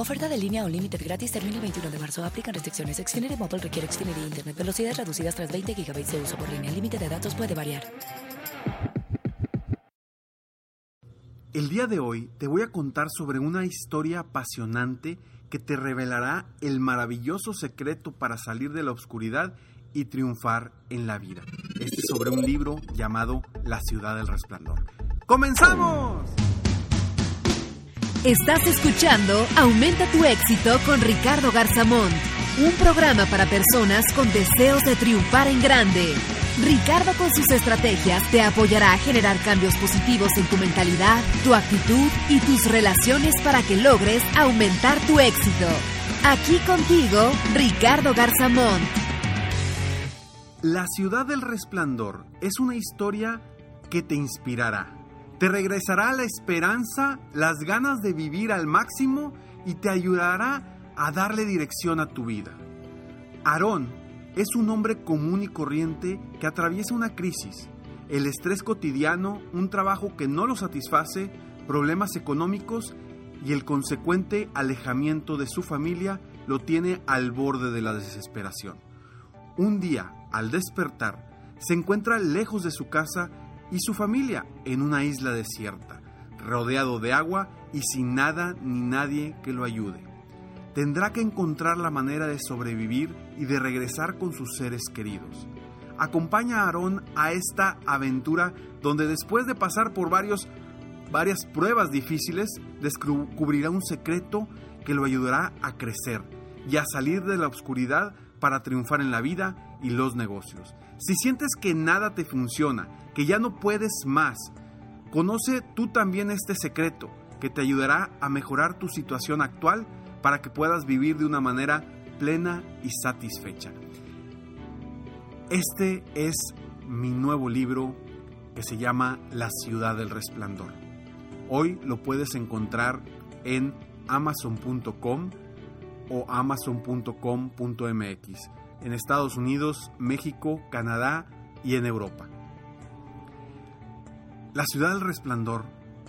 Oferta de línea Unlimited gratis termina el 21 de marzo. Aplican restricciones. Xfinity Mobile requiere Xfinity Internet. Velocidades reducidas tras 20 GB de uso por línea. El límite de datos puede variar. El día de hoy te voy a contar sobre una historia apasionante que te revelará el maravilloso secreto para salir de la oscuridad y triunfar en la vida. Este es sobre un libro llamado La ciudad del resplandor. ¡Comenzamos! Estás escuchando Aumenta tu éxito con Ricardo Garzamont, un programa para personas con deseos de triunfar en grande. Ricardo con sus estrategias te apoyará a generar cambios positivos en tu mentalidad, tu actitud y tus relaciones para que logres aumentar tu éxito. Aquí contigo, Ricardo Garzamont. La ciudad del resplandor es una historia que te inspirará. Te regresará la esperanza, las ganas de vivir al máximo y te ayudará a darle dirección a tu vida. Aarón es un hombre común y corriente que atraviesa una crisis, el estrés cotidiano, un trabajo que no lo satisface, problemas económicos y el consecuente alejamiento de su familia lo tiene al borde de la desesperación. Un día, al despertar, se encuentra lejos de su casa y su familia en una isla desierta, rodeado de agua y sin nada ni nadie que lo ayude tendrá que encontrar la manera de sobrevivir y de regresar con sus seres queridos. Acompaña a Aarón a esta aventura donde después de pasar por varios, varias pruebas difíciles, descubrirá un secreto que lo ayudará a crecer y a salir de la oscuridad para triunfar en la vida y los negocios. Si sientes que nada te funciona, que ya no puedes más, conoce tú también este secreto que te ayudará a mejorar tu situación actual para que puedas vivir de una manera plena y satisfecha. Este es mi nuevo libro que se llama La ciudad del resplandor. Hoy lo puedes encontrar en amazon.com o amazon.com.mx en Estados Unidos, México, Canadá y en Europa. La ciudad del resplandor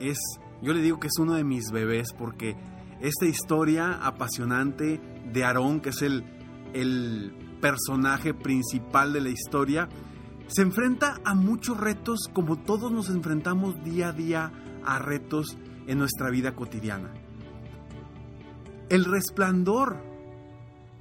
es, yo le digo que es uno de mis bebés porque esta historia apasionante de Aarón, que es el, el personaje principal de la historia, se enfrenta a muchos retos como todos nos enfrentamos día a día a retos en nuestra vida cotidiana. El resplandor,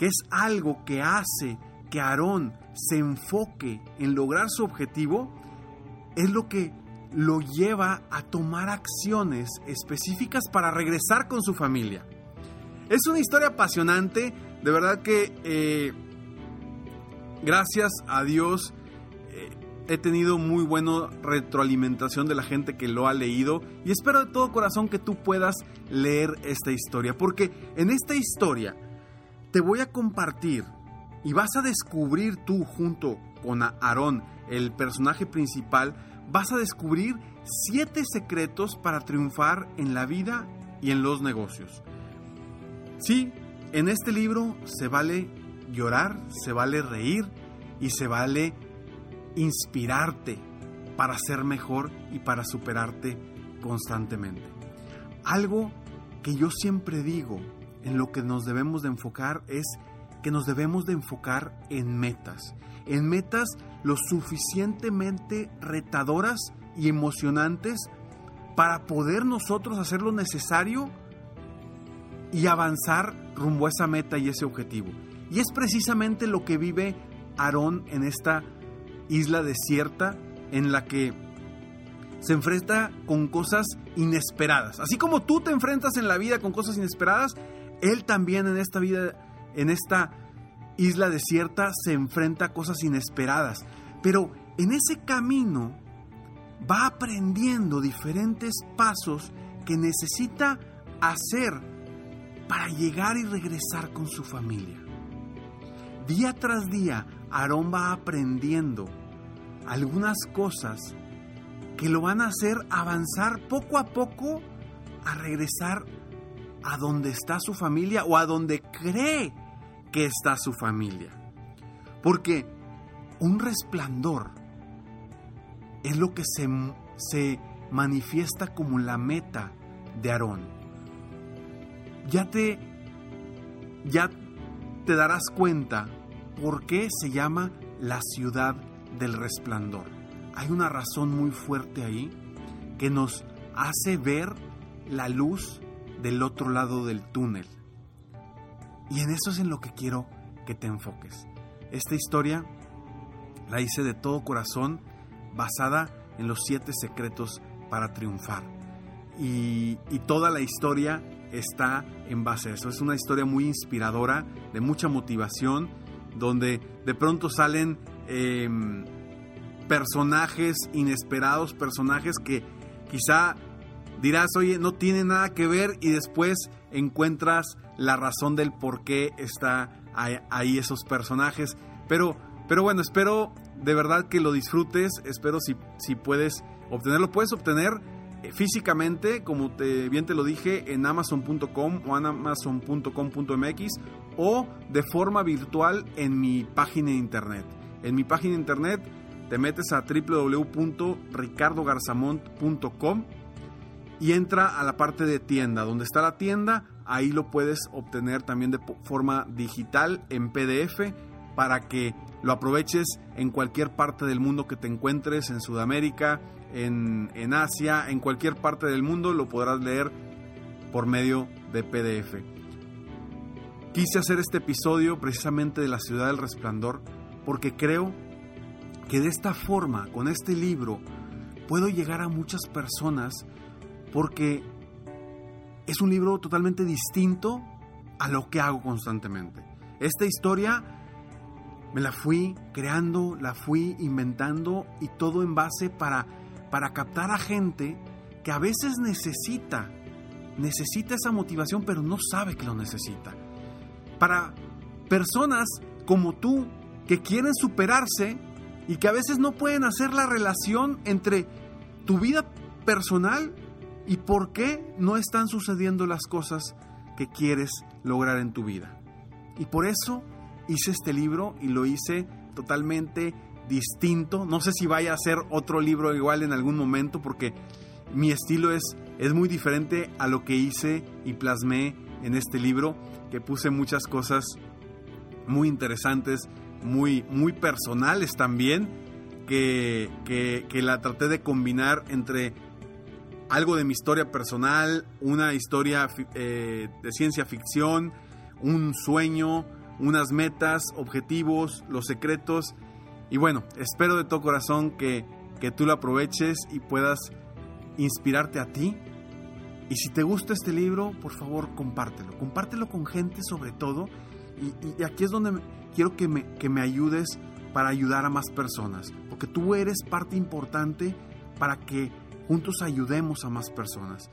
que es algo que hace que Aarón se enfoque en lograr su objetivo, es lo que lo lleva a tomar acciones específicas para regresar con su familia. Es una historia apasionante, de verdad que eh, gracias a Dios eh, he tenido muy buena retroalimentación de la gente que lo ha leído y espero de todo corazón que tú puedas leer esta historia, porque en esta historia te voy a compartir y vas a descubrir tú junto con Aarón, el personaje principal, vas a descubrir siete secretos para triunfar en la vida y en los negocios. Sí, en este libro se vale llorar, se vale reír y se vale inspirarte para ser mejor y para superarte constantemente. Algo que yo siempre digo en lo que nos debemos de enfocar es que nos debemos de enfocar en metas, en metas lo suficientemente retadoras y emocionantes para poder nosotros hacer lo necesario y avanzar rumbo a esa meta y ese objetivo. Y es precisamente lo que vive Aarón en esta isla desierta, en la que se enfrenta con cosas inesperadas. Así como tú te enfrentas en la vida con cosas inesperadas, él también en esta vida, en esta isla desierta, se enfrenta a cosas inesperadas. Pero en ese camino va aprendiendo diferentes pasos que necesita hacer para llegar y regresar con su familia. Día tras día, Aarón va aprendiendo algunas cosas que lo van a hacer avanzar poco a poco a regresar a donde está su familia o a donde cree que está su familia. Porque un resplandor es lo que se, se manifiesta como la meta de Aarón. Ya te, ya te darás cuenta por qué se llama la ciudad del resplandor. Hay una razón muy fuerte ahí que nos hace ver la luz del otro lado del túnel. Y en eso es en lo que quiero que te enfoques. Esta historia la hice de todo corazón basada en los siete secretos para triunfar. Y, toda la historia está en base a eso. Es una historia muy inspiradora, de mucha motivación, donde de pronto salen em, personajes inesperados, personajes que quizá dirás, oye, no tiene nada que ver y después encuentras la razón del por qué está ahí esos personajes. Pero, pero bueno, espero de verdad que lo disfrutes, espero si, si puedes obtenerlo, puedes obtener eh, físicamente, como te, bien te lo dije, en amazon.com o en amazon.com.mx o de forma virtual en mi página de internet. En mi página de internet te metes a www.ricardogarzamont.com y entra a la parte de tienda. Donde está la tienda, ahí lo puedes obtener también de forma digital en PDF para que lo aproveches en cualquier parte del mundo que te encuentres, en Sudamérica, en, en Asia, en cualquier parte del mundo lo podrás leer por medio de PDF. Quise hacer este episodio precisamente de la ciudad del resplandor porque creo que de esta forma, con este libro, puedo llegar a muchas personas porque es un libro totalmente distinto a lo que hago constantemente. Esta historia me la fui creando, la fui inventando y todo en base para, para captar a gente que a veces necesita, necesita esa motivación pero no sabe que lo necesita. Para personas como tú que quieren superarse y que a veces no pueden hacer la relación entre tu vida personal y por qué no están sucediendo las cosas que quieres lograr en tu vida. Y por eso hice este libro y lo hice totalmente distinto. No sé si vaya a ser otro libro igual en algún momento porque mi estilo es, es muy diferente a lo que hice y plasmé en este libro, que puse muchas cosas muy interesantes, muy, muy personales también, que, que la traté de combinar entre algo de mi historia personal, una historia eh, de ciencia ficción, un sueño, unas metas, objetivos, los secretos. Y bueno, espero de todo corazón que, que tú lo aproveches y puedas inspirarte a ti. Y si te gusta este libro, por favor, compártelo. Compártelo con gente sobre todo. Y, aquí es donde quiero que me, que me ayudes para ayudar a más personas. Porque tú eres parte importante para que juntos ayudemos a más personas.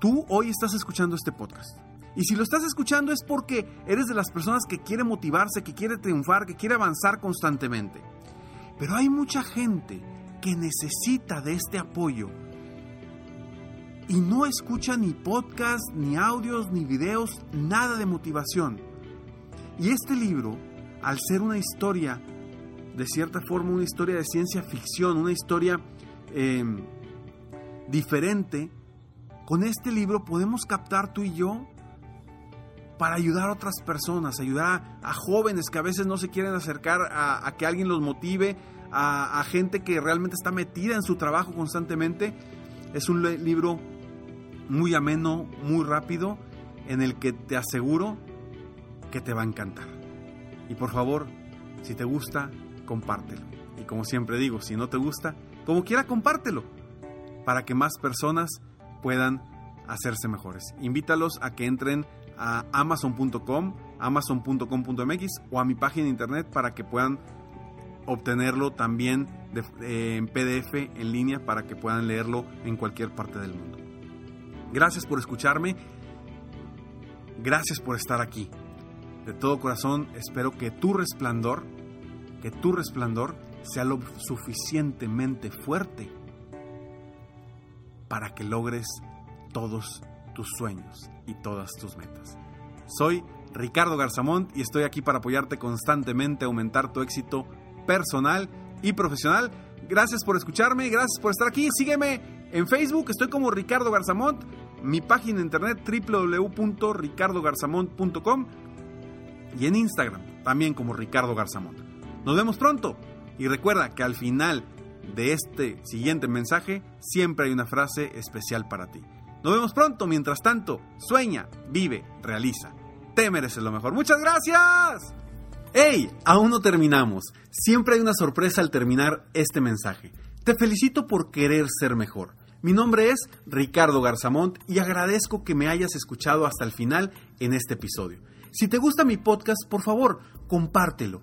Tú hoy estás escuchando este podcast. Y si lo estás escuchando es porque eres de las personas que quiere motivarse, que quiere triunfar, que quiere avanzar constantemente. Pero hay mucha gente que necesita de este apoyo y no escucha ni podcast, ni audios, ni videos, nada de motivación. Y este libro, al ser una historia, de cierta forma una historia de ciencia ficción, una historia Em, diferente, con este libro podemos captar tú y yo para ayudar a otras personas, ayudar a, jóvenes que a veces no se quieren acercar a, que alguien los motive, a, gente que realmente está metida en su trabajo constantemente. Es un libro muy ameno, muy rápido, en el que te aseguro que te va a encantar. Y por favor, si te gusta, compártelo. Y como siempre digo, si no te gusta, como quiera compártelo para que más personas puedan hacerse mejores. Invítalos a que entren a amazon.com, amazon.com.mx o a mi página de internet para que puedan obtenerlo también eh, en PDF en línea para que puedan leerlo en cualquier parte del mundo. Gracias por escucharme. Gracias por estar aquí. De todo corazón espero que tu resplandor, que tu resplandor sea lo suficientemente fuerte para que logres todos tus sueños y todas tus metas. Soy Ricardo Garzamont y estoy aquí para apoyarte constantemente a aumentar tu éxito personal y profesional. Gracias por escucharme, gracias por estar aquí. Sígueme en Facebook, estoy como Ricardo Garzamont, mi página de internet www.ricardogarzamont.com y en Instagram también como Ricardo Garzamont. Nos vemos pronto y recuerda que al final de este siguiente mensaje siempre hay una frase especial para ti. Nos vemos pronto, mientras tanto, sueña, vive, realiza. Te mereces lo mejor. Muchas gracias. ¡Hey! Aún no terminamos. Siempre hay una sorpresa al terminar este mensaje. Te felicito por querer ser mejor. Mi nombre es Ricardo Garzamont y agradezco que me hayas escuchado hasta el final en este episodio. Si te gusta mi podcast, por favor, compártelo.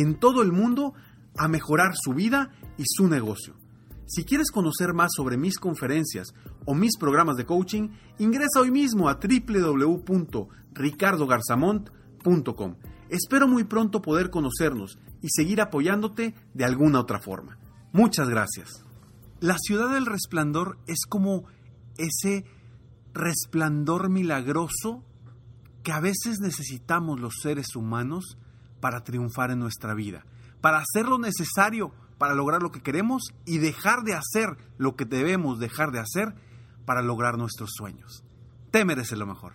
en todo el mundo a mejorar su vida y su negocio. Si quieres conocer más sobre mis conferencias o mis programas de coaching, ingresa hoy mismo a www.ricardogarzamont.com. Espero muy pronto poder conocernos y seguir apoyándote de alguna otra forma. Muchas gracias. La ciudad del resplandor es como ese resplandor milagroso que a veces necesitamos los seres humanos para triunfar en nuestra vida, para hacer lo necesario para lograr lo que queremos y dejar de hacer lo que debemos dejar de hacer para lograr nuestros sueños. Te mereces lo mejor.